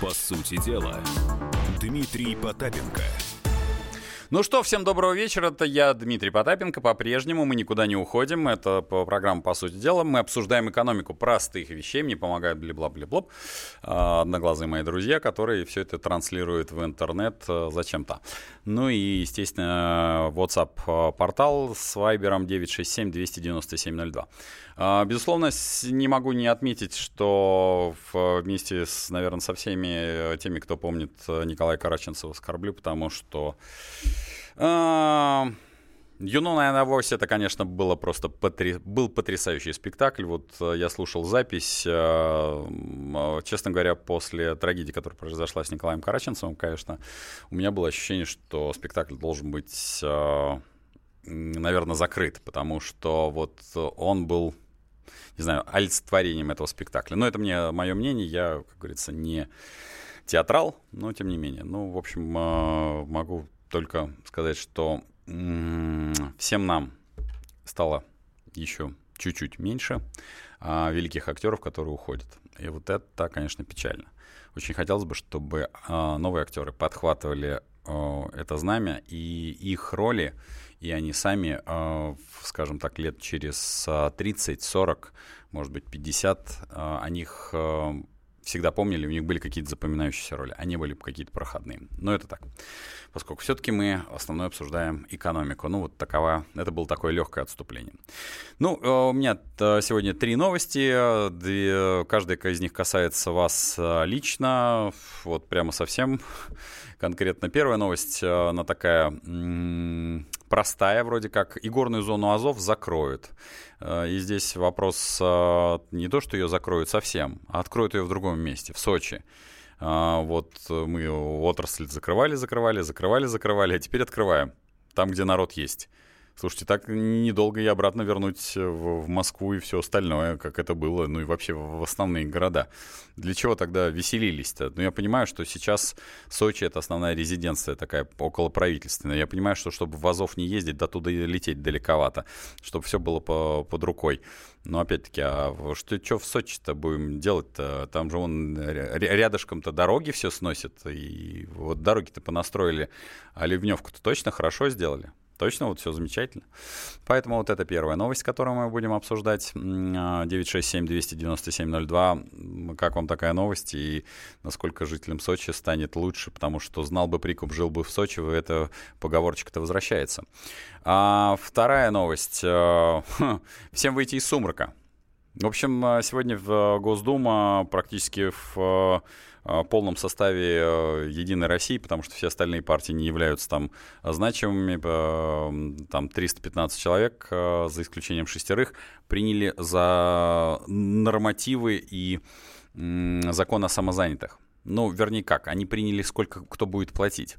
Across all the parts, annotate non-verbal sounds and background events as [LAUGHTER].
По сути дела, Дмитрий Потапенко – ну что, всем доброго вечера. Это я, Дмитрий Потапенко. По-прежнему мы никуда не уходим. Это программа «По сути дела». Мы обсуждаем экономику простых вещей. Мне помогают бли-бла-бли-блоп. А, одноглазые мои друзья, которые все это транслируют в интернет э, зачем-то. Ну и, естественно, WhatsApp-портал с вайбером 967-297-02. А, безусловно, не могу не отметить, что вместе с, наверное, со всеми э, теми, кто помнит э, Николая Караченцева, скорблю, потому что Юнона и Авось это, конечно, было просто потри... был потрясающий спектакль. Вот э, я слушал запись, э, э, честно говоря, после трагедии, которая произошла с Николаем Караченцевым, конечно, у меня было ощущение, что спектакль должен быть, наверное, закрыт, потому что вот он был, не знаю, олицетворением этого спектакля. Но это мне мое мнение, я, как говорится, не театрал, но тем не менее. Ну, в общем, могу только сказать, что всем нам стало еще чуть-чуть меньше а, великих актеров, которые уходят. И вот это, конечно, печально. Очень хотелось бы, чтобы а, новые актеры подхватывали а, это знамя, и их роли, и они сами, а, скажем так, лет через 30, 40, может быть, 50, а, о них а, всегда помнили, у них были какие-то запоминающиеся роли, они были какие-то проходные. Но это так. Поскольку все-таки мы основной обсуждаем экономику. Ну, вот такова, это было такое легкое отступление. Ну, э, у меня э, сегодня три новости. Две, каждая из них касается вас э, лично. Вот прямо совсем конкретно первая новость, она такая простая вроде как. Игорную зону Азов закроют. Э, и здесь вопрос э, не то, что ее закроют совсем, а откроют ее в другом месте, в Сочи. Э, вот мы отрасль закрывали, закрывали, закрывали, закрывали, а теперь открываем там, где народ есть. Слушайте, так недолго и обратно вернуть в, в Москву и все остальное, как это было, ну и вообще в, основные города. Для чего тогда веселились-то? Ну, я понимаю, что сейчас Сочи — это основная резиденция такая около правительственная. Я понимаю, что чтобы в Азов не ездить, до туда и лететь далековато, чтобы все было по, под рукой. Но опять-таки, а что, что в Сочи-то будем делать-то? Там же он рядышком-то дороги все сносит, и вот дороги-то понастроили, а ливневку-то точно хорошо сделали. Точно, вот все замечательно. Поэтому вот это первая новость, которую мы будем обсуждать. 967-297-02. А, как вам такая новость и насколько жителям Сочи станет лучше? Потому что знал бы прикуп, жил бы в Сочи, эта поговорочка-то возвращается. А вторая новость. Э, [LAUGHS] всем выйти из сумрака. В общем, э, сегодня в Госдума практически в Э, полном составе э, Единой России, потому что все остальные партии не являются там значимыми. Э, там 315 человек, за исключением шестерых, приняли за нормативы и закон о самозанятых. Ну, вернее как, они приняли, сколько кто будет платить.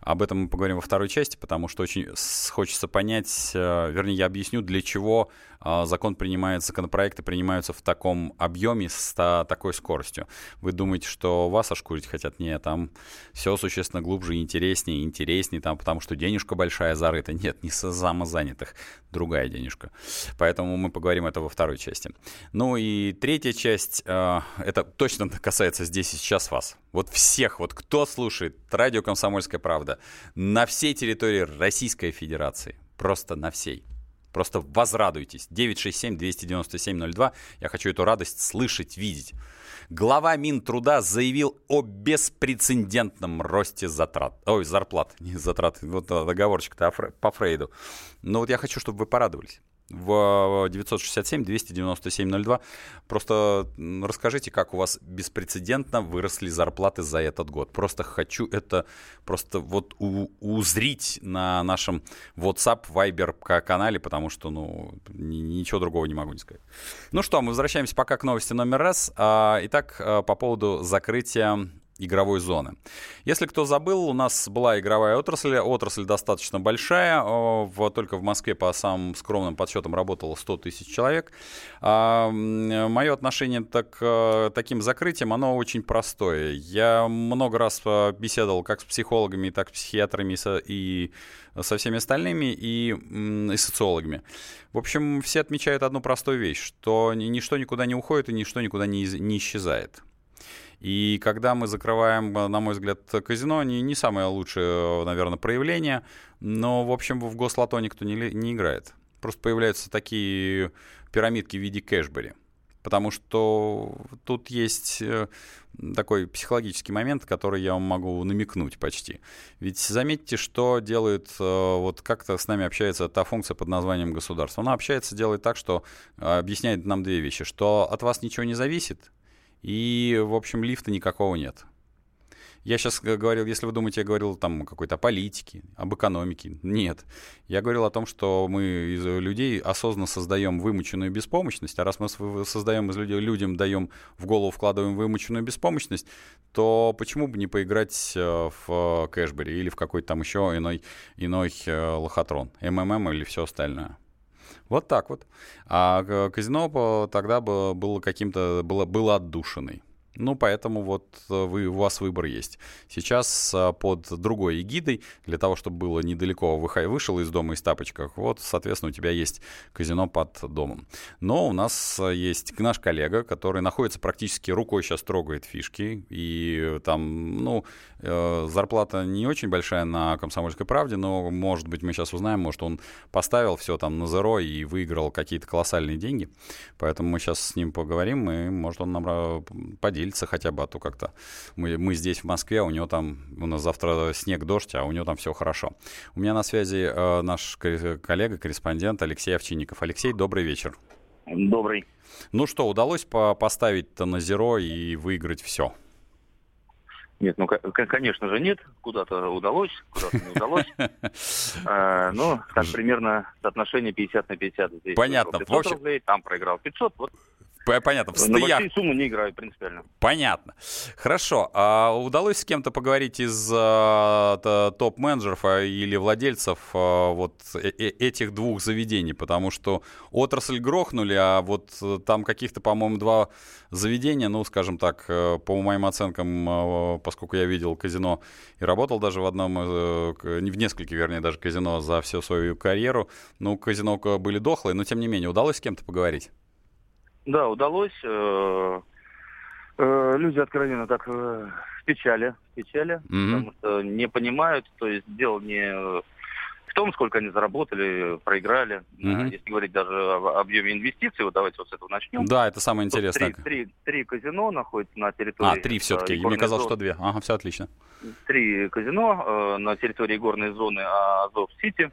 Об этом мы поговорим во второй части, потому что очень хочется понять, вернее, я объясню, для чего а, закон принимается, законопроекты принимаются в таком объеме, с такой скоростью. Вы думаете, что вас ошкурить хотят? Нет, там все существенно глубже, интереснее, интереснее, там, потому что денежка большая зарыта. Нет, не самозанятых, другая денежка. Поэтому мы поговорим это во второй части. Ну и третья часть, а, это точно касается здесь и сейчас вас. Вот всех, вот кто слушает радио «Комсомольская правда» на всей территории Российской Федерации, просто на всей – Просто возрадуйтесь. 967-297-02. Я хочу эту радость слышать, видеть. Глава Минтруда заявил о беспрецедентном росте затрат. Ой, зарплат, [LAUGHS] не затрат. Вот договорчик-то по Фрейду. Но вот я хочу, чтобы вы порадовались в 967-297-02. Просто расскажите, как у вас беспрецедентно выросли зарплаты за этот год. Просто хочу это просто вот у- узрить на нашем WhatsApp, Viber канале, потому что, ну, ничего другого не могу не сказать. Ну что, мы возвращаемся пока к новости номер раз. А, итак, а, по поводу закрытия игровой зоны. Если кто забыл, у нас была игровая отрасль. Отрасль достаточно большая. Только в Москве по самым скромным подсчетам работало 100 тысяч человек. А, мое отношение так, к таким закрытиям, оно очень простое. Я много раз а, беседовал как с психологами, так с психиатрами и со всеми остальными, и, и социологами. В общем, все отмечают одну простую вещь, что ничто никуда не уходит и ничто никуда не, не исчезает. И когда мы закрываем, на мой взгляд, казино, не, не самое лучшее, наверное, проявление, но, в общем, в гослото никто не, не играет. Просто появляются такие пирамидки в виде кэшбери потому что тут есть э, такой психологический момент, который я вам могу намекнуть почти. Ведь заметьте, что делает, э, вот как-то с нами общается та функция под названием государство. Она общается, делает так, что э, объясняет нам две вещи, что от вас ничего не зависит, и, в общем, лифта никакого нет. Я сейчас говорил, если вы думаете, я говорил там о какой-то политике, об экономике. Нет. Я говорил о том, что мы из людей осознанно создаем выученную беспомощность, а раз мы создаем из людей, людям даем в голову, вкладываем выученную беспомощность, то почему бы не поиграть э, в Кэшбери или в какой-то там еще иной, иной э, лохотрон, МММ или все остальное? Вот так вот. А казино тогда было каким-то было, было отдушиной. Ну, поэтому вот э, вы, у вас выбор есть. Сейчас э, под другой эгидой, для того, чтобы было недалеко, вышел из дома из тапочках, вот, соответственно, у тебя есть казино под домом. Но у нас э, есть наш коллега, который находится практически рукой сейчас трогает фишки, и там, ну, зарплата не очень большая на «Комсомольской правде», но, может быть, мы сейчас узнаем, может, он поставил все там на зеро и выиграл какие-то колоссальные деньги, поэтому мы сейчас с ним поговорим, и, может, он нам поделится поделиться хотя бы, а то как-то мы, мы здесь в Москве, а у него там, у нас завтра снег, дождь, а у него там все хорошо. У меня на связи э, наш коллега, корреспондент Алексей Овчинников. Алексей, добрый вечер. Добрый. Ну что, удалось по поставить-то на зеро и выиграть все? Нет, ну, конечно же, нет. Куда-то удалось, куда-то не удалось. А, [LAUGHS] ну, так примерно соотношение 50 на 50. Здесь Понятно. 500 рублей, там проиграл 500. Вот Понятно. В стояк... На большие суммы не играю принципиально. Понятно. Хорошо. А удалось с кем-то поговорить из а, топ-менеджеров а, или владельцев а, вот э -э этих двух заведений? Потому что отрасль грохнули, а вот там каких-то, по-моему, два заведения, ну, скажем так, э, по моим оценкам, а, поскольку я видел казино и работал даже в одном, э, не в нескольких, вернее, даже казино за всю свою карьеру, ну, казино были дохлые, но тем не менее, удалось с кем-то поговорить? Да, удалось. Э, э, люди откровенно так э, в печали, в печали, mm-hmm. потому что не понимают, то есть дело не в том, сколько они заработали, проиграли. Mm-hmm. Если говорить даже о объеме инвестиций, вот давайте вот с этого начнем. Да, это самое интересное. Три, три, три казино находятся на территории. А, три все-таки. Мне казалось, зоны. что две. Ага, все отлично. Три казино э, на территории горной зоны Азов-Сити.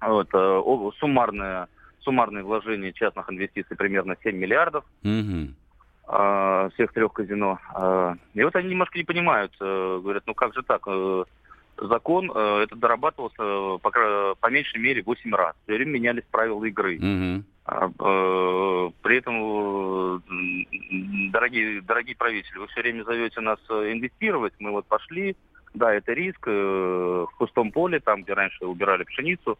Вот, э, суммарная суммарные вложения частных инвестиций примерно 7 миллиардов. Угу. Всех трех казино. Uh, и вот они немножко не понимают, uh, говорят, ну как же так, э, закон э, это дорабатывался по, по меньшей мере 8 раз. Все время менялись правила игры. Mm-hmm. При этом, дорогие, дорогие правители, вы все время зовете нас инвестировать. Мы вот пошли, да, это риск в пустом поле, там, где раньше убирали пшеницу,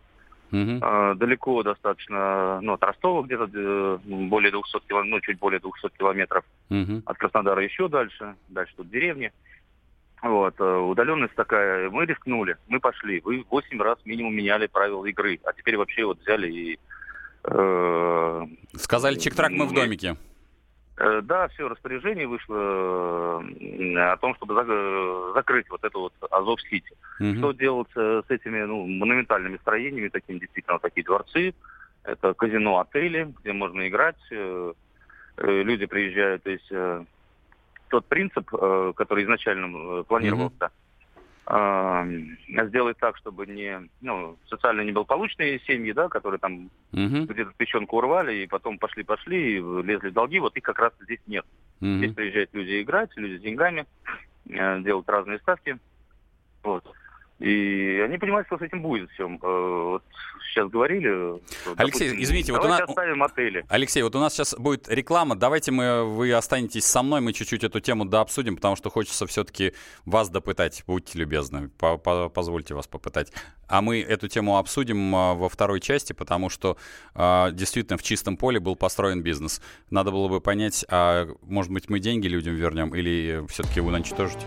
Угу. А, далеко достаточно, ну, от Ростова где-то э, более 200 километров, ну, чуть более 200 километров. Угу. От Краснодара еще дальше, дальше тут деревни. Вот, э, удаленность такая, мы рискнули, мы пошли. Вы 8 раз минимум меняли правила игры, а теперь вообще вот взяли и... Э, Сказали, чек-трак мы в домике. Э, да, все, распоряжение вышло э, о том, чтобы закрыть вот эту вот Азов-Сити. Угу. Что делать с этими ну, монументальными строениями, такими действительно такие дворцы, это казино, отели, где можно играть, э, люди приезжают, то есть тот принцип, который изначально планировался, угу сделать так, чтобы не, ну, социально неблагополучные семьи, да, которые там угу. где-то печенку урвали и потом пошли-пошли, и лезли в долги, вот их как раз здесь нет. Угу. Здесь приезжают люди играть, люди с деньгами, э, делают разные ставки. Вот. И они понимают, что с этим будет все. Э, вот сейчас говорили. Алексей, допустим, извините, вот у нас... оставим отели. Алексей, вот у нас сейчас будет реклама. Давайте мы, вы останетесь со мной, мы чуть-чуть эту тему дообсудим, потому что хочется все-таки вас допытать. Будьте любезны, по -по позвольте вас попытать. А мы эту тему обсудим а, во второй части, потому что а, действительно в чистом поле был построен бизнес. Надо было бы понять, а может быть мы деньги людям вернем или все-таки уничтожить?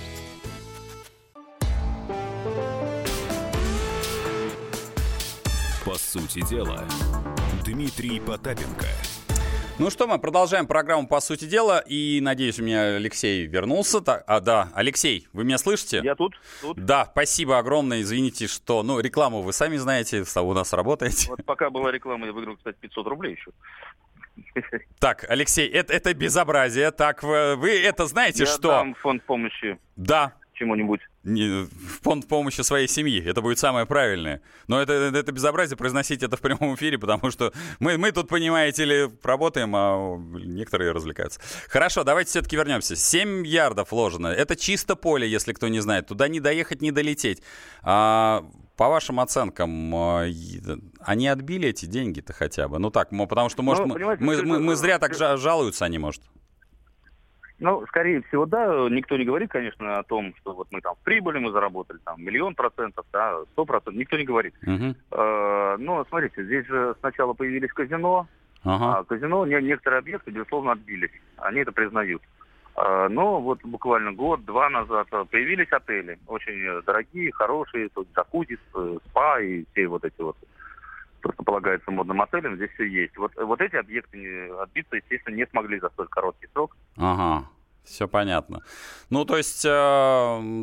Сути дела, Дмитрий Потапенко. Ну что, мы продолжаем программу «По сути дела», и, надеюсь, у меня Алексей вернулся. Так, а, да, Алексей, вы меня слышите? Я тут, тут. Да, спасибо огромное, извините, что, ну, рекламу вы сами знаете, у нас работаете. Вот пока была реклама, я выиграл, кстати, 500 рублей еще. Так, Алексей, это, это безобразие. Так, вы, вы это знаете, я что... дам фонд помощи. Да, чему-нибудь. Не, фонд помощи своей семьи. Это будет самое правильное. Но это, это безобразие произносить это в прямом эфире, потому что мы, мы тут, понимаете ли, работаем, а некоторые развлекаются. Хорошо, давайте все-таки вернемся. 7 ярдов вложено. Это чисто поле, если кто не знает. Туда не доехать, не долететь. А, по вашим оценкам, а, они отбили эти деньги-то хотя бы? Ну так, потому что, может, ну, мы, мы, мы, мы зря так жалуются они, может? Ну, скорее всего, да. Никто не говорит, конечно, о том, что вот мы там в прибыли мы заработали там миллион процентов, да, сто процентов. Никто не говорит. Uh-huh. Э, но смотрите, здесь же сначала появились казино, uh-huh. а казино не, некоторые объекты, безусловно, отбились. Они это признают. Э, но вот буквально год-два назад появились отели, очень дорогие, хорошие, тут джакузи, спа и все вот эти вот просто полагается модным отелям, здесь все есть. Вот, вот эти объекты отбиться, естественно, не смогли за столь короткий срок. Ага. Все понятно. Ну, то есть, э,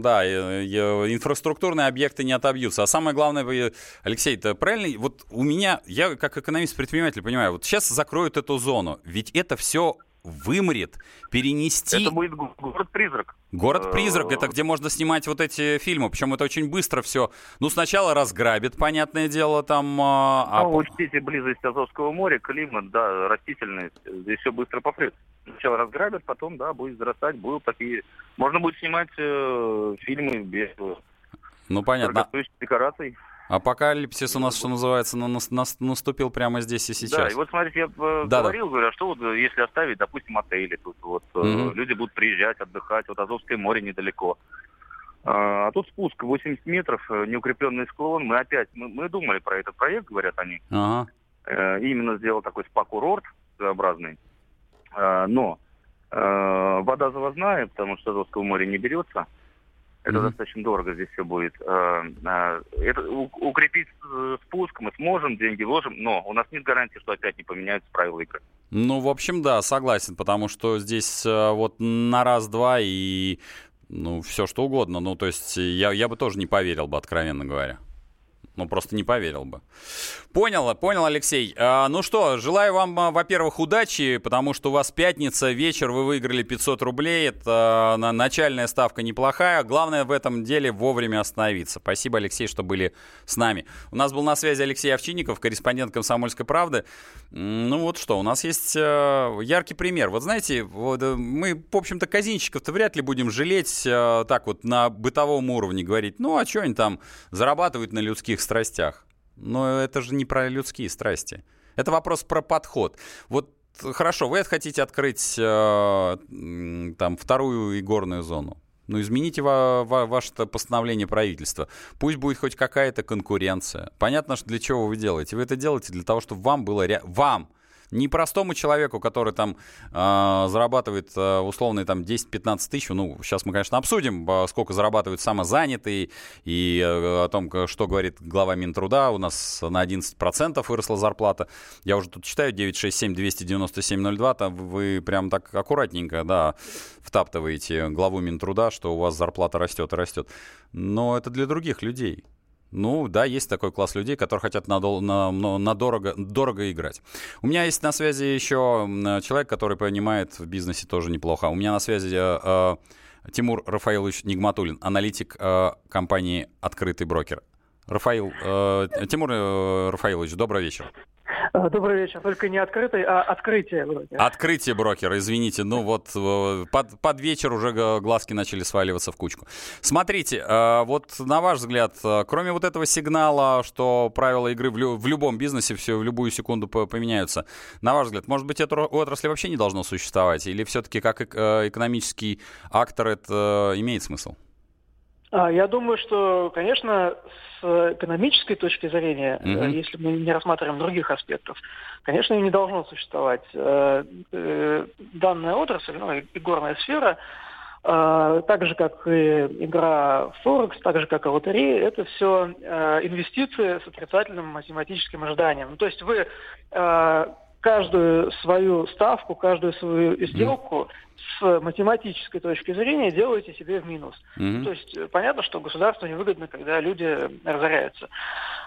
да, э, э, инфраструктурные объекты не отобьются. А самое главное, Алексей, это правильно? Вот у меня, я как экономист-предприниматель понимаю, вот сейчас закроют эту зону, ведь это все вымрет, перенести... Это будет город-призрак. Город-призрак, это где можно снимать вот эти фильмы, причем это очень быстро все. Ну, сначала разграбит, понятное дело, там... А... Ну, учтите близость Азовского моря, климат, да, растительность, здесь все быстро попрет. Сначала разграбят, потом, да, будет зарастать, будут такие... Можно будет снимать э, фильмы без... Ну, понятно. декораций. Апокалипсис у нас, что называется, наступил прямо здесь и сейчас. Да, и вот смотрите, я э, да, говорил, да. говорю, а что вот э, если оставить, допустим, отели тут, вот угу. люди будут приезжать, отдыхать, вот Азовское море недалеко. А, а тут спуск 80 метров, неукрепленный склон. Мы опять, мы, мы думали про этот проект, говорят они. Ага. Именно сделал такой спа-курорт своеобразный. Но вода завозная, потому что Азовского моря не берется. Это mm-hmm. достаточно дорого здесь все будет. Э, э, это, укрепить э, спуск мы сможем, деньги вложим, но у нас нет гарантии, что опять не поменяются правила игры. Ну, в общем, да, согласен, потому что здесь вот на раз-два и ну, все что угодно. Ну, то есть я, я бы тоже не поверил бы, откровенно говоря. Ну, просто не поверил бы. Понял, понял, Алексей. А, ну что, желаю вам, а, во-первых, удачи, потому что у вас пятница, вечер, вы выиграли 500 рублей. Это а, начальная ставка неплохая. Главное в этом деле вовремя остановиться. Спасибо, Алексей, что были с нами. У нас был на связи Алексей Овчинников, корреспондент «Комсомольской правды». Ну вот что, у нас есть а, яркий пример. Вот знаете, вот э, мы, в общем-то, казинщиков-то вряд ли будем жалеть а, так вот на бытовом уровне, говорить, ну а что они там зарабатывают на людских страстях. Но это же не про людские страсти. Это вопрос про подход. Вот хорошо, вы хотите открыть э, там вторую игорную зону. Ну, измените ва- ва- ваше постановление правительства. Пусть будет хоть какая-то конкуренция. Понятно, что для чего вы делаете. Вы это делаете для того, чтобы вам было... Ре... Вам, не простому человеку, который там э, зарабатывает э, условные там 10-15 тысяч, ну, сейчас мы, конечно, обсудим, э, сколько зарабатывают самозанятые и э, о том, что говорит глава Минтруда, у нас на 11% выросла зарплата. Я уже тут читаю 967-297-02, там вы прям так аккуратненько, да, втаптываете главу Минтруда, что у вас зарплата растет и растет. Но это для других людей. Ну, да, есть такой класс людей, которые хотят на, на, на дорого, дорого играть. У меня есть на связи еще человек, который понимает в бизнесе тоже неплохо. У меня на связи э, э, Тимур Рафаилович Нигматулин, аналитик э, компании «Открытый брокер». Рафаил, э, Тимур э, Рафаилович, добрый вечер. Э, добрый вечер. Только не открытый, а открытие брокера. Открытие брокера, извините. Ну вот э, под, под вечер уже глазки начали сваливаться в кучку. Смотрите, э, вот на ваш взгляд, кроме вот этого сигнала, что правила игры в, лю- в любом бизнесе все в любую секунду поменяются, на ваш взгляд, может быть, эту отрасль вообще не должно существовать? Или все-таки как экономический актор это имеет смысл? А, я думаю, что, конечно, с экономической точки зрения, mm-hmm. если мы не рассматриваем других аспектов, конечно, не должно существовать. Э, э, данная отрасль, ну, и горная сфера, так же, как и игра Форекс, так же, как и лотерея, это все инвестиции с отрицательным математическим ожиданием. Ну, то есть вы каждую свою ставку, каждую свою сделку с математической точки зрения делаете себе в минус. Mm-hmm. То есть э, понятно, что государству невыгодно, когда люди разоряются.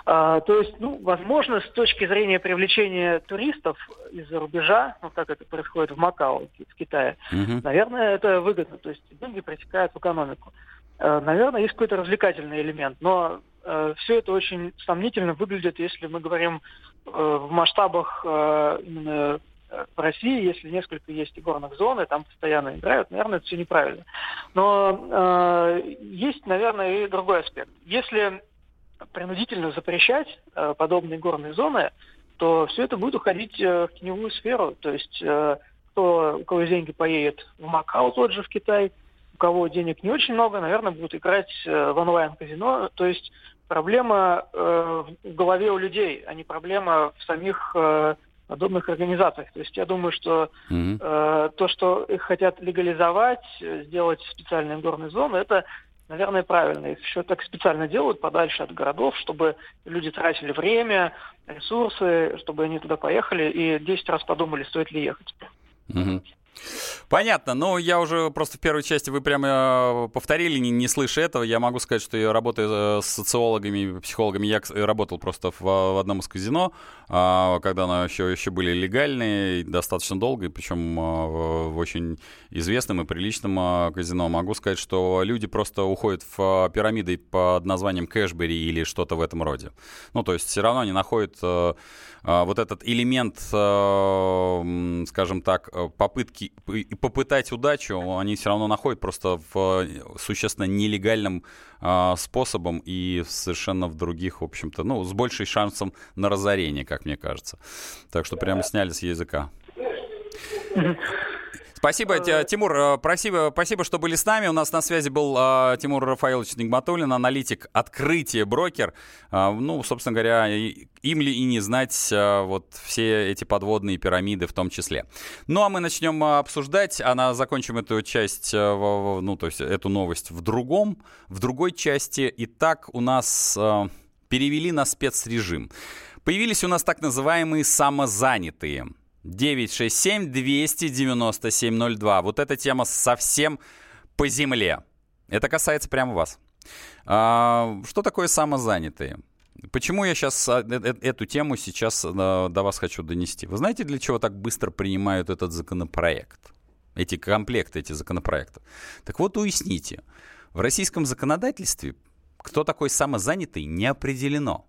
А, то есть, ну, возможно, с точки зрения привлечения туристов из-за рубежа, ну, как это происходит в Макао, в Китае, mm-hmm. наверное, это выгодно. То есть деньги протекают в экономику. А, наверное, есть какой-то развлекательный элемент, но э, все это очень сомнительно выглядит, если мы говорим в масштабах э, именно в России, если несколько есть игорных зон, и там постоянно играют, наверное, это все неправильно. Но э, есть, наверное, и другой аспект. Если принудительно запрещать э, подобные горные зоны, то все это будет уходить э, в теневую сферу. То есть э, кто, у кого деньги поедет в Макао, тот же в Китай, у кого денег не очень много, наверное, будут играть э, в онлайн-казино. То есть проблема э, в голове у людей, а не проблема в самих э, подобных организациях. То есть я думаю, что mm-hmm. э, то, что их хотят легализовать, сделать специальные горные зоны, это, наверное, правильно. Их еще так специально делают подальше от городов, чтобы люди тратили время, ресурсы, чтобы они туда поехали и 10 раз подумали, стоит ли ехать. Mm-hmm. Понятно, но я уже просто в первой части вы прямо э, повторили, не, не слыша этого, я могу сказать, что я работаю э, с социологами, психологами, я работал просто в, в одном из казино, а, когда оно еще, еще были легальные, достаточно долго, причем а, в очень известном и приличном а, казино. Могу сказать, что люди просто уходят в пирамиды под названием Кэшбери или что-то в этом роде. Ну, то есть все равно они находят э, вот этот элемент, скажем так, попытки и попытать удачу, они все равно находят просто в существенно нелегальном э, способом и совершенно в других, в общем-то, ну, с большей шансом на разорение, как мне кажется. Так что прямо сняли с языка. Спасибо, э, Тимур. Э, спасибо, спасибо, что были с нами. У нас на связи был uh, Тимур Рафаилович Нигматуллин, аналитик открытие брокер. Ну, собственно говоря, им ли и не знать вот все эти подводные пирамиды в том числе. Ну, а мы начнем обсуждать. Она закончим эту часть, ну, то есть эту новость в другом, в другой части. Итак, у нас перевели на спецрежим. Появились у нас так называемые самозанятые – 967-297-02. Вот эта тема совсем по земле. Это касается прямо вас. А, что такое самозанятые? Почему я сейчас а, э, э, эту тему сейчас до вас хочу донести? Вы знаете, для чего так быстро принимают этот законопроект? Эти комплекты, эти законопроекты. Так вот, уясните. В российском законодательстве кто такой самозанятый не определено.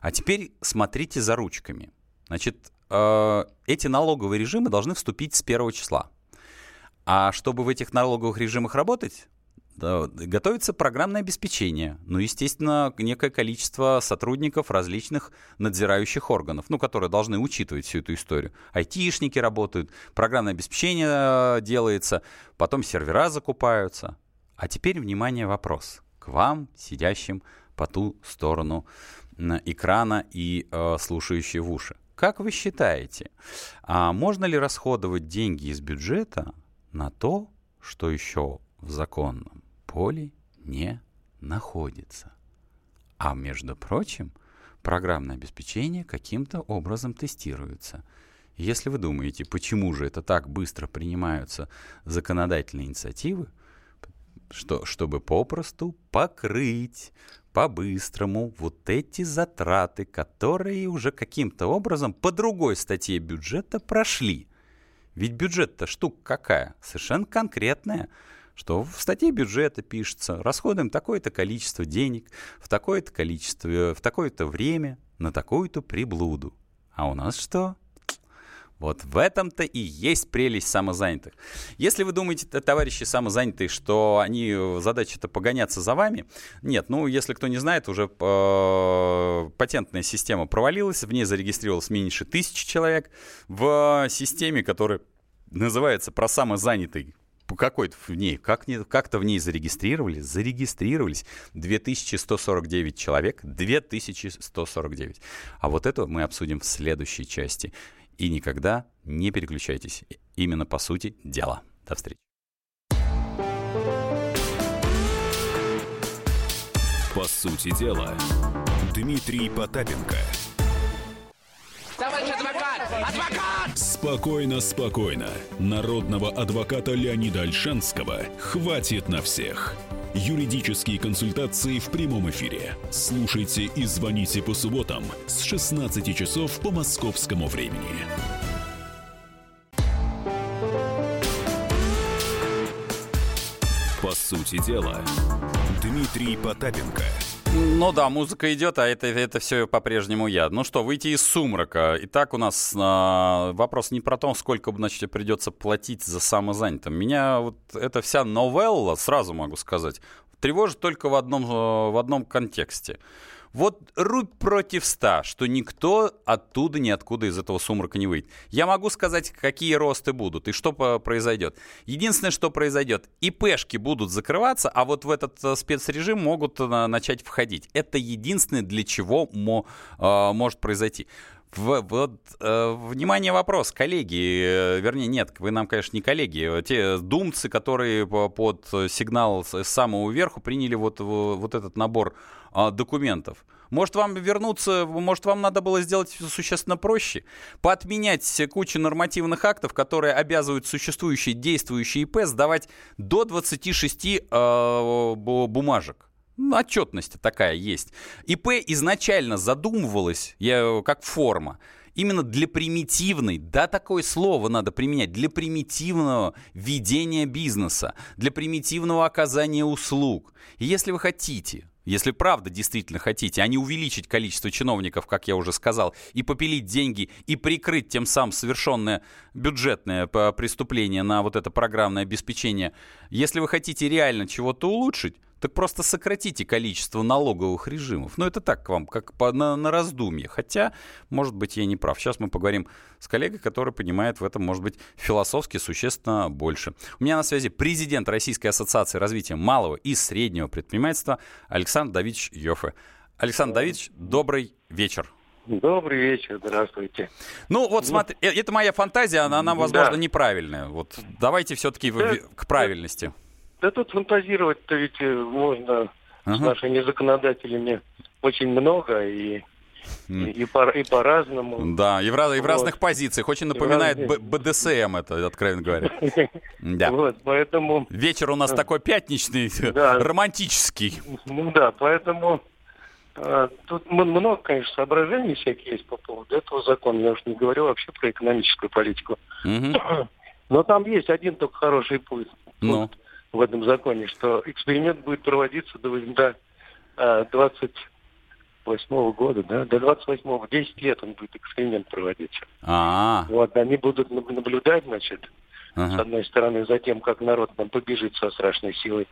А теперь смотрите за ручками. Значит, э, эти налоговые режимы должны вступить с первого числа. А чтобы в этих налоговых режимах работать, да, готовится программное обеспечение. Ну, естественно, некое количество сотрудников различных надзирающих органов, ну, которые должны учитывать всю эту историю. Айтишники работают, программное обеспечение э, делается, потом сервера закупаются. А теперь, внимание, вопрос к вам, сидящим по ту сторону экрана и э, слушающие в уши. Как вы считаете, а можно ли расходовать деньги из бюджета на то, что еще в законном поле не находится? А между прочим, программное обеспечение каким-то образом тестируется. Если вы думаете, почему же это так быстро принимаются законодательные инициативы, что, чтобы попросту покрыть по-быстрому вот эти затраты, которые уже каким-то образом по другой статье бюджета прошли. Ведь бюджет-то штука какая? Совершенно конкретная. Что в статье бюджета пишется, расходуем такое-то количество денег в такое-то количество, в такое-то время на такую-то приблуду. А у нас что? Вот в этом-то и есть прелесть самозанятых. Если вы думаете, товарищи самозанятые, что они э, задача-то погоняться за вами, нет, ну, если кто не знает, уже э, патентная система провалилась, в ней зарегистрировалось меньше тысячи человек. В системе, которая называется про самозанятый какой-то в ней, как, как-то в ней зарегистрировались, зарегистрировались 2149 человек, 2149. А вот это мы обсудим в следующей части. И никогда не переключайтесь. Именно по сути дела. До встречи. По сути дела, Дмитрий Потапенко. Товарищ адвокат! Адвокат! Спокойно, спокойно. Народного адвоката Леонида Альшанского хватит на всех. Юридические консультации в прямом эфире. Слушайте и звоните по субботам с 16 часов по московскому времени. По сути дела, Дмитрий Потапенко – ну да, музыка идет, а это, это все по-прежнему я. Ну что, выйти из сумрака. Итак, у нас а, вопрос не про то, сколько, значит, придется платить за самозанятым. Меня вот эта вся новелла, сразу могу сказать, тревожит только в одном, в одном контексте. Вот рубь против ста, что никто оттуда, ниоткуда из этого сумрака не выйдет. Я могу сказать, какие росты будут и что произойдет. Единственное, что произойдет, ИПшки будут закрываться, а вот в этот э, спецрежим могут э, начать входить. Это единственное, для чего э, может произойти. В, вот, э, внимание, вопрос, коллеги, э, вернее, нет, вы нам, конечно, не коллеги, те думцы, которые под сигнал с самого верху приняли вот, вот этот набор э, документов. Может, вам вернуться, может, вам надо было сделать все существенно проще? Поотменять кучу нормативных актов, которые обязывают существующие, действующие ИП сдавать до 26 э, бумажек отчетность такая есть. ИП изначально задумывалась я, как форма именно для примитивной, да, такое слово надо применять, для примитивного ведения бизнеса, для примитивного оказания услуг. И если вы хотите, если правда действительно хотите, а не увеличить количество чиновников, как я уже сказал, и попилить деньги, и прикрыть тем самым совершенное бюджетное преступление на вот это программное обеспечение, если вы хотите реально чего-то улучшить, так просто сократите количество налоговых режимов. Ну, это так к вам, как по, на, на раздумье. Хотя, может быть, я не прав. Сейчас мы поговорим с коллегой, который понимает в этом, может быть, философски существенно больше. У меня на связи президент Российской ассоциации развития малого и среднего предпринимательства Александр Давидович Йофе. Александр Давидович, добрый вечер. Добрый вечер, здравствуйте. Ну вот ну, смотри, э, это моя фантазия, она, она возможно, да. неправильная. Вот давайте все-таки да, к правильности. Да. Да тут фантазировать-то ведь э, можно ага. с нашими законодателями очень много и и, и, по, и по-разному. Да, и в, раз, и в вот. разных позициях. Очень напоминает. БДСМ это, откровенно говоря. [LAUGHS] Да. Вот, поэтому... Вечер у нас такой пятничный, да. романтический. Ну да, поэтому а, тут много, конечно, соображений всяких есть по поводу этого закона. Я уж не говорю вообще про экономическую политику. Угу. [CLEARS THROAT] Но там есть один только хороший путь. Ну в этом законе, что эксперимент будет проводиться до, до а, 28 года, да, до 28-го, 10 лет он будет эксперимент проводиться. А-а-а. Вот, они будут наблюдать, значит, ага. с одной стороны, за тем, как народ там побежит со страшной силой.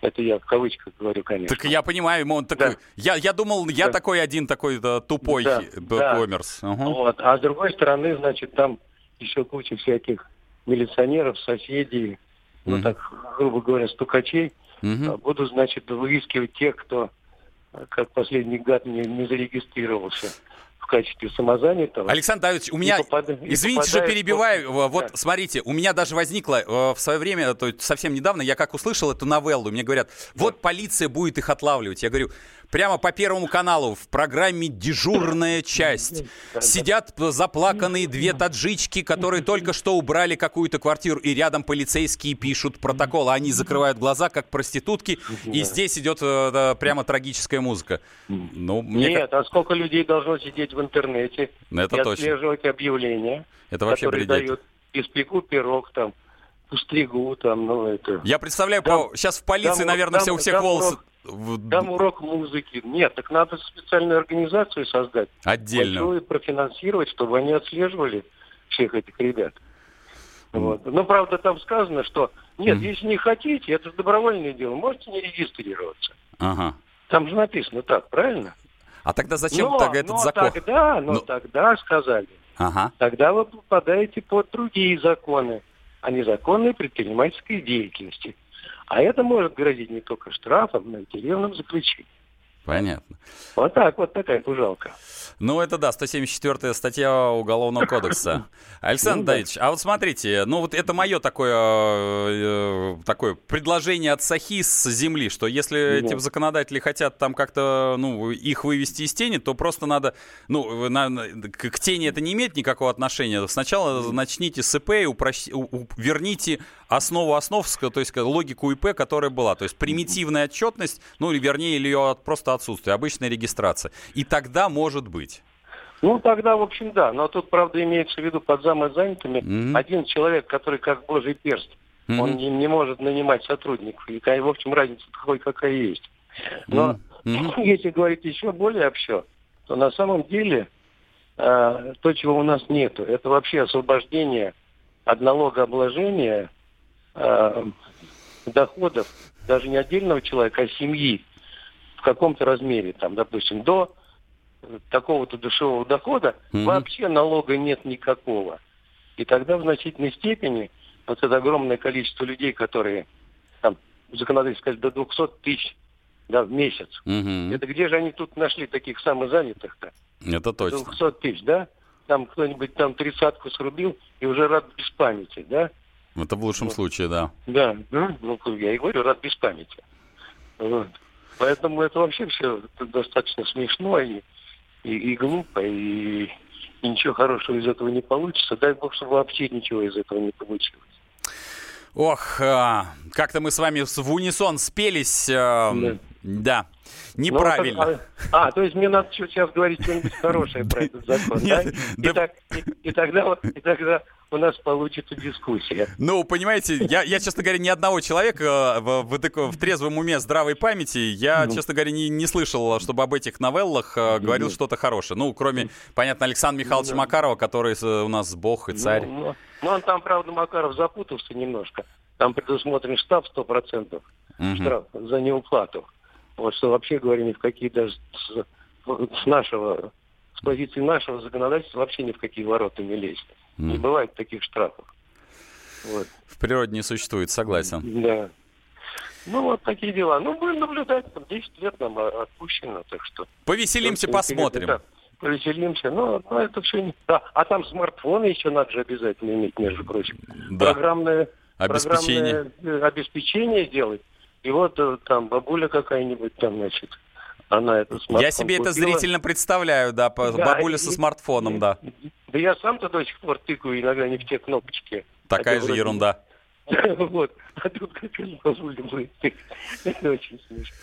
Это я в кавычках говорю, конечно. Так я понимаю, он такой. Да. Я, я думал, я да. такой один такой да, тупой да. коммерс. Да. Угу. Вот. А с другой стороны, значит, там еще куча всяких милиционеров, соседей, ну так, грубо говоря, стукачей, mm буду, значит, выискивать тех, кто, как последний гад, не, не зарегистрировался в качестве самозанятого. Александр Давидович, у меня, попад... извините, что перебиваю, под... вот да. смотрите, у меня даже возникло э, в свое время, то есть совсем недавно, я как услышал эту новеллу, мне говорят, вот да. полиция будет их отлавливать. Я говорю, прямо по Первому каналу в программе «Дежурная часть». Сидят заплаканные две таджички, которые только что убрали какую-то квартиру, и рядом полицейские пишут протокол, а они закрывают глаза, как проститутки, и здесь идет э, прямо трагическая музыка. Ну, мне Нет, как... а сколько людей должно сидеть в интернете Это и точно. отслеживать объявления, Это вообще которые бредеть. дают «Испеку пирог», там, «Устригу», там, ну, это... Я представляю, там, по... сейчас в полиции, там, наверное, там, все, у всех там волосы... Там урок музыки. Нет, так надо специальную организацию создать. Отдельно. Большую профинансировать, чтобы они отслеживали всех этих ребят. Вот. Но, правда, там сказано, что нет, mm. если не хотите, это добровольное дело, можете не регистрироваться. Ага. Там же написано так, правильно? А тогда зачем но, тогда этот но закон? Тогда, но, но тогда сказали, ага. тогда вы попадаете под другие законы о незаконной предпринимательской деятельности. А это может грозить не только штрафом, но и тюремным заключением. Понятно. Вот так, вот такая пужалка. Ну, это да, 174 статья Уголовного кодекса. [LAUGHS] Александр ну, Давидович, а вот смотрите, ну вот это мое такое, э, такое предложение от Сахи с земли, что если эти законодатели хотят там как-то, ну, их вывести из тени, то просто надо, ну, к тени это не имеет никакого отношения. Сначала начните с ИП и верните основу основ, то есть логику ИП, которая была. То есть примитивная отчетность, ну, или вернее, ее просто отсутствие, обычная регистрация. И тогда может быть. Ну, тогда, в общем, да. Но тут, правда, имеется в виду под самозанятыми mm-hmm. один человек, который как божий перст. Mm-hmm. Он не, не может нанимать сотрудников. И, в общем, разница такой, какая есть. Но mm-hmm. [CLEARS THROAT] если говорить еще более общо, то на самом деле э, то, чего у нас нету, это вообще освобождение от налогообложения э, доходов даже не отдельного человека, а семьи в каком-то размере, там, допустим, до такого-то дешевого дохода mm-hmm. вообще налога нет никакого. И тогда в значительной степени вот это огромное количество людей, которые там законодательство сказать, до 200 тысяч да, в месяц. Mm-hmm. Это где же они тут нашли таких самозанятых-то? Это точно. 200 тысяч, да? Там кто-нибудь там тридцатку срубил и уже рад без памяти, да? Это в лучшем вот. случае, да. Да, ну, ну, я и говорю, рад без памяти. Вот. Поэтому это вообще все достаточно смешно и и, и глупо, и, и ничего хорошего из этого не получится. Дай бог, чтобы вообще ничего из этого не получилось. Ох, а, как-то мы с вами в унисон спелись. А, да. да. Неправильно. Ну, а, а, то есть мне надо сейчас говорить что-нибудь хорошее [LAUGHS] про этот закон, да? И, тогда, и тогда у нас получится дискуссия. Ну, понимаете, я, я честно говоря, ни одного человека в, в, в трезвом уме, здравой памяти, я, ну. честно говоря, не, не слышал, чтобы об этих новеллах э, говорил ну. что-то хорошее. Ну, кроме, понятно, Александра Михайловича ну, Макарова, который у нас бог и царь. Ну, ну, ну, он там, правда, Макаров запутался немножко. Там предусмотрен штраф 100%. Угу. Штраф за неуплату. Вот что вообще говоря, ни в какие даже с, с нашего, с позиции нашего законодательства вообще ни в какие ворота не лезет. Mm. Не бывает таких штрафов. Вот. В природе не существует, согласен. Да. Ну, вот такие дела. Ну, будем наблюдать, там 10 лет нам отпущено, так что... Повеселимся, посмотрим. Да, повеселимся. Ну, ну, это все не... Да, а там смартфоны еще надо же обязательно иметь, между прочим. Да. Программное, обеспечение. программное обеспечение сделать. И вот э, там бабуля какая-нибудь там, значит, она это Я себе купила. это зрительно представляю, да, да бабуля и, со смартфоном, и, да. Да я сам-то до сих пор тыкаю иногда не в те кнопочки. Такая же ерунда. [LAUGHS] Вот. А тут как будет. [LAUGHS] Это очень смешно.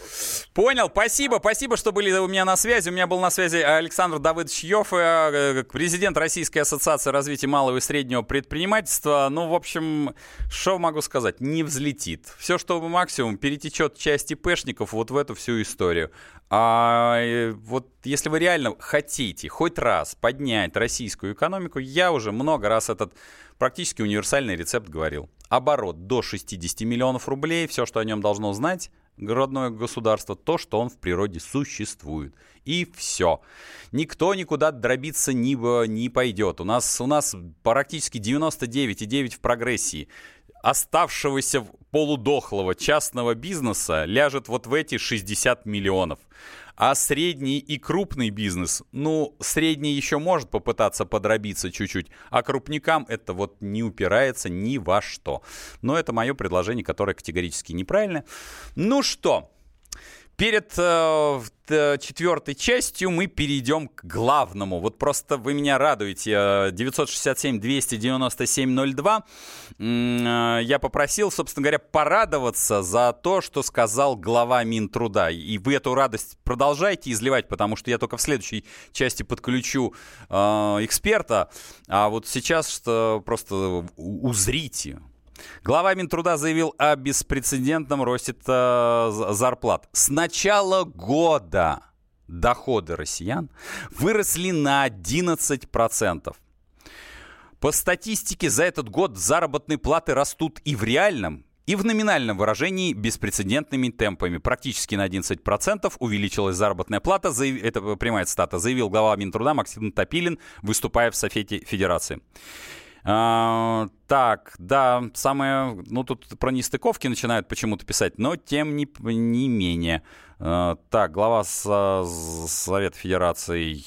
Понял, спасибо, спасибо, что были у меня на связи. У меня был на связи Александр Давыдович Йофф, э, президент Российской ассоциации развития малого и среднего предпринимательства. Ну, в общем, что могу сказать, не взлетит. Все, что максимум, перетечет часть ИПшников вот в эту всю историю. А э, вот если вы реально хотите хоть раз поднять российскую экономику, я уже много раз этот практически универсальный рецепт говорил. Оборот до 60 миллионов рублей, все, что о нем должно знать родное государство, то, что он в природе существует. И все. Никто никуда дробиться не, не пойдет. У нас, у нас практически 99,9 в прогрессии оставшегося полудохлого частного бизнеса ляжет вот в эти 60 миллионов. А средний и крупный бизнес, ну, средний еще может попытаться подробиться чуть-чуть, а крупникам это вот не упирается ни во что. Но это мое предложение, которое категорически неправильно. Ну что, Перед э, э, четвертой частью мы перейдем к главному. Вот просто вы меня радуете. 967-297-02. Э, я попросил, собственно говоря, порадоваться за то, что сказал глава Минтруда. И вы эту радость продолжаете изливать, потому что я только в следующей части подключу э, эксперта. А вот сейчас что просто узрите, Глава Минтруда заявил о беспрецедентном росте э, зарплат. С начала года доходы россиян выросли на 11%. По статистике за этот год заработные платы растут и в реальном, и в номинальном выражении беспрецедентными темпами. Практически на 11% увеличилась заработная плата. Заяв... Это прямая цитата. Заявил глава Минтруда Максим Топилин, выступая в Софете Федерации. Так, да, самое, ну тут про нестыковки начинают почему-то писать, но тем не, не менее. Э, так, глава Совета Федерации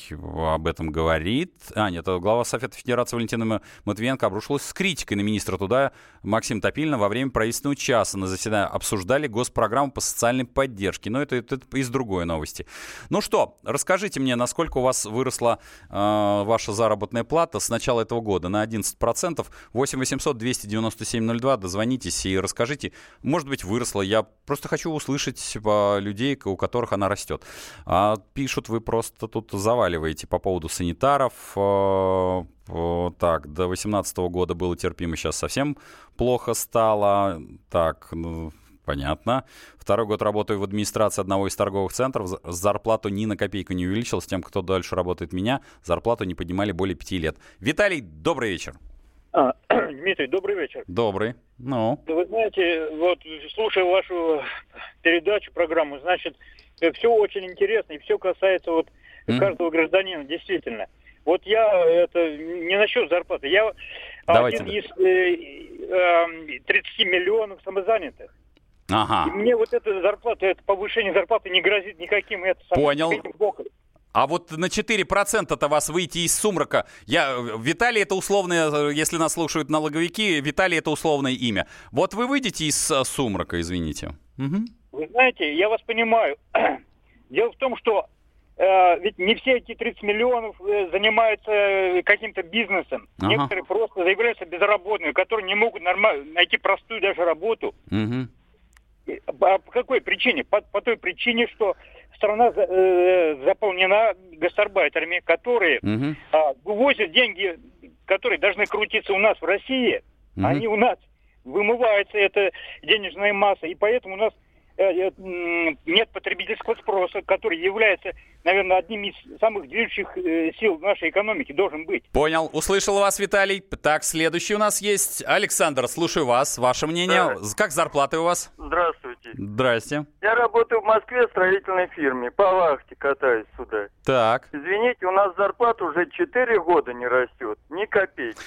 об этом говорит. А, нет, глава Совета Федерации Валентина Матвиенко обрушилась с критикой на министра труда Максима Топилина во время правительственного часа на заседании. Обсуждали госпрограмму по социальной поддержке. Но это, это, из другой новости. Ну что, расскажите мне, насколько у вас выросла э, ваша заработная плата с начала этого года на 11%? 8 800 297 02, дозвонитесь и расскажите. Может быть, выросла. Я просто хочу услышать людей, у которых она растет. А пишут, вы просто тут заваливаете по поводу санитаров. Э, так, до 2018 года было терпимо, сейчас совсем плохо стало. Так, ну, Понятно. Второй год работаю в администрации одного из торговых центров. Зарплату ни на копейку не увеличилась. Тем, кто дальше работает меня, зарплату не поднимали более пяти лет. Виталий, добрый вечер. А, [CLEARS THROAT] Дмитрий, добрый вечер. Добрый. Ну. Вы знаете, вот слушая вашу передачу, программу, значит, все очень интересно, и все касается вот mm. каждого гражданина, действительно. Вот я, это не насчет зарплаты, я Давайте. один из э, э, 30 миллионов самозанятых. Ага. И мне вот эта зарплата, это повышение зарплаты не грозит никаким. Это, Понял. Никаким а вот на 4%-то вас выйти из сумрака. Я, Виталий это условное, если нас слушают налоговики, Виталий это условное имя. Вот вы выйдете из э, сумрака, извините. Угу. Вы знаете, я вас понимаю. [CLEARS THROAT] Дело в том, что э, ведь не все эти 30 миллионов э, занимаются э, каким-то бизнесом. Ага. Некоторые просто заявляются безработными, которые не могут нормально найти простую даже работу. Угу. По, по какой причине? По, по той причине, что страна э, заполнена гастарбайтерами, которые угу. э, вывозят деньги, которые должны крутиться у нас в России, угу. они у нас вымывается эта денежная масса, и поэтому у нас Э, э, нет потребительского спроса, который является, наверное, одним из самых движущих э, сил нашей экономики, должен быть. Понял. Услышал вас, Виталий. Так, следующий у нас есть. Александр, слушаю вас. Ваше мнение. Да. Как зарплаты у вас? Здравствуйте. Здрасте. Я работаю в Москве в строительной фирме. По вахте катаюсь сюда. Так. Извините, у нас зарплата уже 4 года не растет. Ни копейки.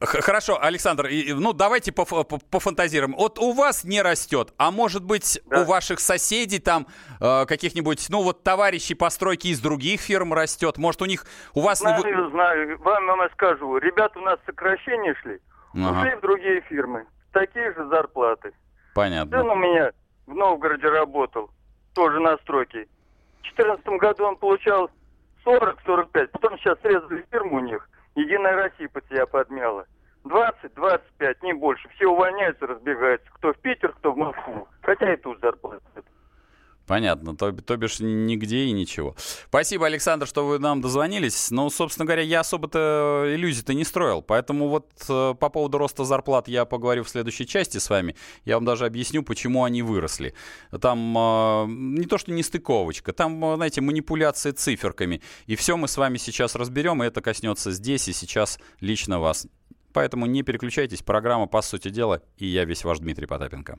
Хорошо, Александр, ну давайте пофантазируем. Вот у вас не растет, а может быть да. у ваших соседей там э, каких-нибудь, ну вот товарищей по стройке из других фирм растет. Может у них, у вас... Знаю, знаю. Вам, вам скажу. Ребята у нас сокращения шли, ага. ушли в другие фирмы. Такие же зарплаты. Понятно. Сын у меня в Новгороде работал, тоже на стройке. В 2014 году он получал 40-45, потом сейчас срезали фирму у них – Единая Россия под себя подмяла. 20-25, не больше. Все увольняются, разбегаются. Кто в Питер, кто в Москву. Хотя и тут зарплата. Понятно, то, то бишь нигде и ничего. Спасибо, Александр, что вы нам дозвонились. Ну, собственно говоря, я особо-то иллюзий-то не строил. Поэтому вот э, по поводу роста зарплат я поговорю в следующей части с вами. Я вам даже объясню, почему они выросли. Там э, не то, что не стыковочка, там, э, знаете, манипуляции циферками. И все мы с вами сейчас разберем, и это коснется здесь и сейчас лично вас. Поэтому не переключайтесь, программа «По сути дела», и я весь ваш Дмитрий Потапенко.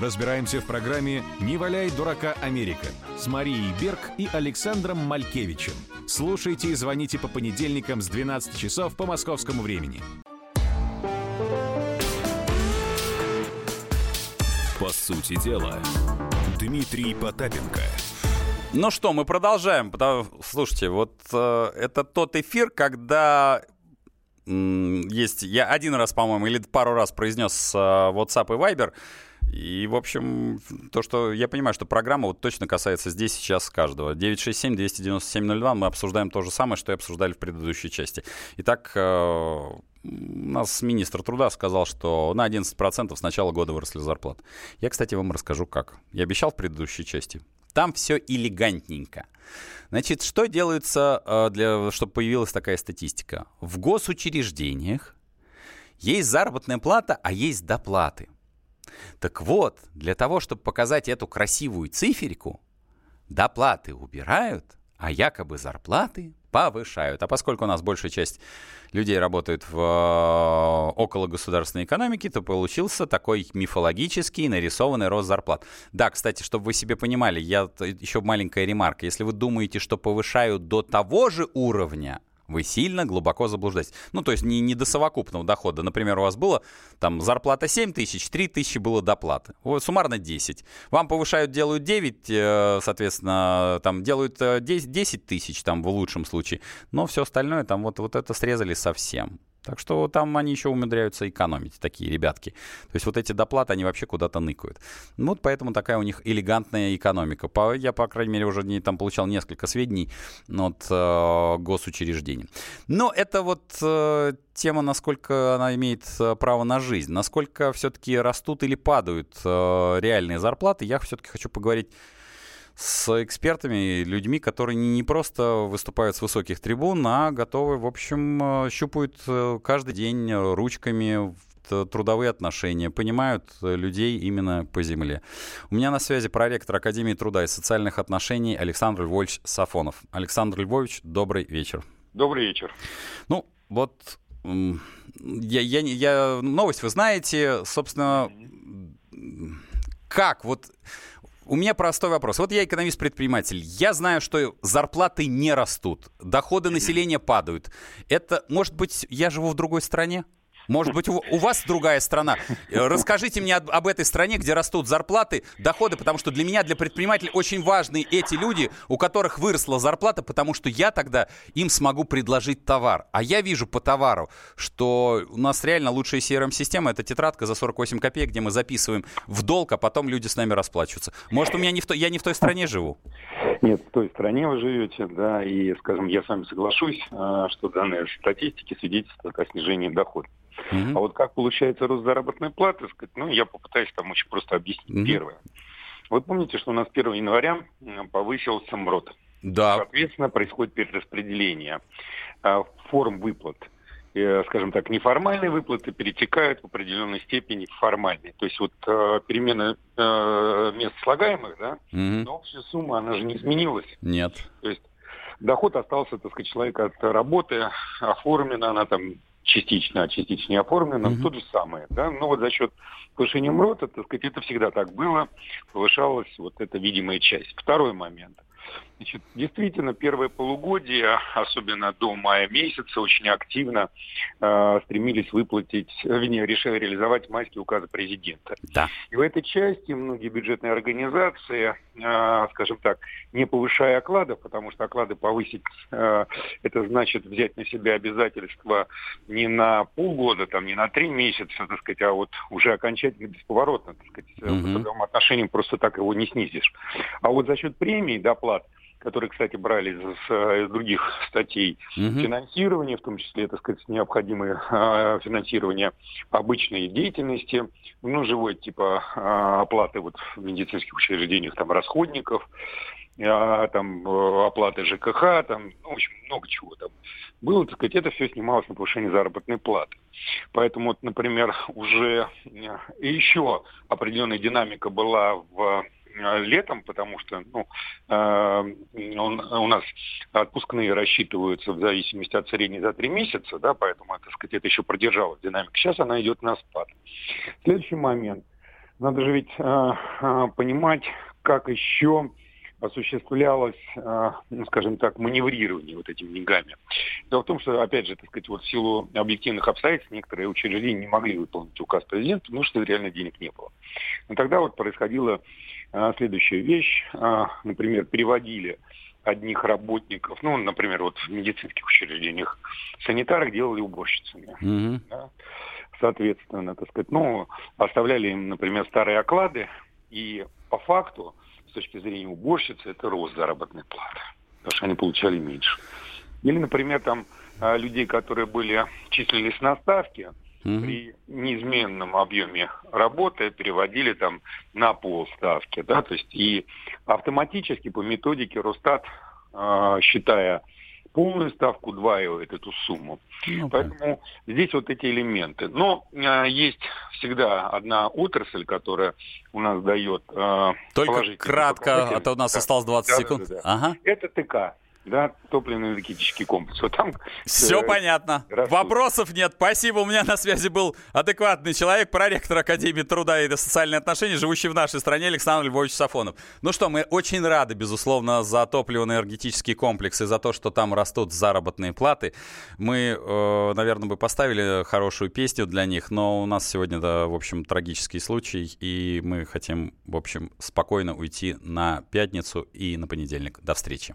Разбираемся в программе «Не валяй дурака Америка» с Марией Берг и Александром Малькевичем. Слушайте и звоните по понедельникам с 12 часов по московскому времени. По сути дела, Дмитрий Потапенко. Ну что, мы продолжаем. Слушайте, вот э, это тот эфир, когда есть, я один раз, по-моему, или пару раз произнес э, WhatsApp и Viber, И, в общем, то, что я понимаю, что программа вот точно касается здесь сейчас каждого. 967-297-02 мы обсуждаем то же самое, что и обсуждали в предыдущей части. Итак, э, у нас министр труда сказал, что на 11% с начала года выросли зарплаты. Я, кстати, вам расскажу как. Я обещал в предыдущей части. Там все элегантненько. Значит, что делается, э, для, чтобы появилась такая статистика? В госучреждениях есть заработная плата, а есть доплаты. Так вот, для того, чтобы показать эту красивую циферку, доплаты убирают, а якобы зарплаты повышают. А поскольку у нас большая часть людей работают в э, около государственной экономике, то получился такой мифологический нарисованный рост зарплат. Да, кстати, чтобы вы себе понимали, я еще маленькая ремарка. Если вы думаете, что повышают до того же уровня, вы сильно глубоко заблуждаетесь. Ну, то есть не, не до совокупного дохода. Например, у вас было там зарплата 7 тысяч, 3 тысячи было доплаты. Вот, суммарно 10. Вам повышают, делают 9, э, соответственно, там делают 10, э, 10 тысяч там в лучшем случае. Но все остальное там вот, вот это срезали совсем. Так что там они еще умудряются экономить, такие ребятки. То есть вот эти доплаты, они вообще куда-то ныкают. Ну, вот поэтому такая у них элегантная экономика. По, я, по крайней мере, уже не, там получал несколько сведений от э, госучреждений. Но это вот э, тема, насколько она имеет э, право на жизнь. Насколько все-таки растут или падают э, реальные зарплаты, я все-таки хочу поговорить с экспертами, людьми, которые не просто выступают с высоких трибун, а готовы, в общем, э, щупают э, каждый день ручками трудовые отношения, понимают людей именно по земле. У меня на связи проректор Академии труда и социальных отношений Александр Львович Сафонов. Александр Львович, добрый вечер. Добрый вечер. Ну, вот я, я, я, новость вы знаете, собственно, как вот у меня простой вопрос. Вот я экономист-предприниматель. Я знаю, что зарплаты не растут, доходы населения падают. Это, может быть, я живу в другой стране? Может быть, у, вас другая страна. Э, расскажите мне об этой стране, где растут зарплаты, доходы, потому что для меня, для предпринимателей, очень важны эти люди, у которых выросла зарплата, потому что я тогда им смогу предложить товар. А я вижу по товару, что у нас реально лучшая CRM-система — это тетрадка за 48 копеек, где мы записываем в долг, а потом люди с нами расплачиваются. Может, у меня не в то, я не в той стране живу? Нет, в той стране вы живете, да, и, скажем, я с вами соглашусь, а, что данные статистики свидетельствуют о снижении дохода. Mm-hmm. А вот как получается рост заработной платы, сказать, ну, я попытаюсь там очень просто объяснить. Mm-hmm. Первое. Вы помните, что у нас 1 января повысился МРОД. Да. Соответственно, происходит перераспределение э, форм выплат. Э, скажем так, неформальные выплаты перетекают в определенной степени в формальные. То есть вот э, перемена э, мест слагаемых, да, mm-hmm. но общая сумма, она же не изменилась. Нет. То есть доход остался, так сказать, человека от работы, оформлена она там частично, а частично не оформлено, mm-hmm. то же самое. Да? Но вот за счет повышения МРОТа, так сказать, это всегда так было, повышалась вот эта видимая часть. Второй момент. Значит, действительно, первое полугодие, особенно до мая месяца, очень активно э, стремились выплатить, вернее, решили реализовать майские указы президента. Да. И в этой части многие бюджетные организации, э, скажем так, не повышая окладов, потому что оклады повысить, э, это значит взять на себя обязательства не на полгода, там, не на три месяца, так сказать, а вот уже окончательно бесповоротно, так сказать, угу. по отношениям просто так его не снизишь. А вот за счет премий, доплат, которые, кстати, брали из, из других статей угу. финансирования, в том числе, так сказать, необходимое э, финансирование обычной деятельности, ну, живой типа э, оплаты вот в медицинских учреждениях, там, расходников, э, там, оплаты ЖКХ, там, ну, в общем, много чего там было, так сказать, это все снималось на повышение заработной платы. Поэтому, вот, например, уже еще определенная динамика была в Э, летом, потому что ну, э, он, у нас отпускные рассчитываются в зависимости от средней за три месяца, да, поэтому, так сказать, это еще продержалась динамика. Сейчас она идет на спад. Следующий момент. Надо же ведь э, э, понимать, как еще осуществлялось, э, ну, скажем так, маневрирование вот этими деньгами. Дело в том, что, опять же, так сказать, вот в силу объективных обстоятельств некоторые учреждения не могли выполнить указ президента, потому что реально денег не было. Но тогда вот происходило следующая вещь. А, например, переводили одних работников, ну, например, вот в медицинских учреждениях, санитарок делали уборщицами. Mm-hmm. Да? соответственно, так сказать, ну, оставляли им, например, старые оклады, и по факту, с точки зрения уборщицы, это рост заработной платы, потому что они получали меньше. Или, например, там а, людей, которые были числились на ставке, mm-hmm. при неизменном объеме работы переводили там на полставки, да, то есть и автоматически по методике Росстат, э, считая полную ставку удваивает эту сумму. Ну, Поэтому здесь вот эти элементы. Но э, есть всегда одна отрасль, которая у нас дает э, Только кратко, а то у нас да, осталось 20 да, секунд. Да, да. Ага. Это ТК да, топливно-энергетический комплекс. Вот там Все э, понятно. Растут. Вопросов нет. Спасибо. У меня на связи был адекватный человек, проректор Академии труда и социальные отношения, живущий в нашей стране Александр Львович Сафонов. Ну что, мы очень рады, безусловно, за топливно-энергетический комплекс и за то, что там растут заработные платы. Мы, э, наверное, бы поставили хорошую песню для них, но у нас сегодня, да, в общем, трагический случай, и мы хотим, в общем, спокойно уйти на пятницу и на понедельник. До встречи.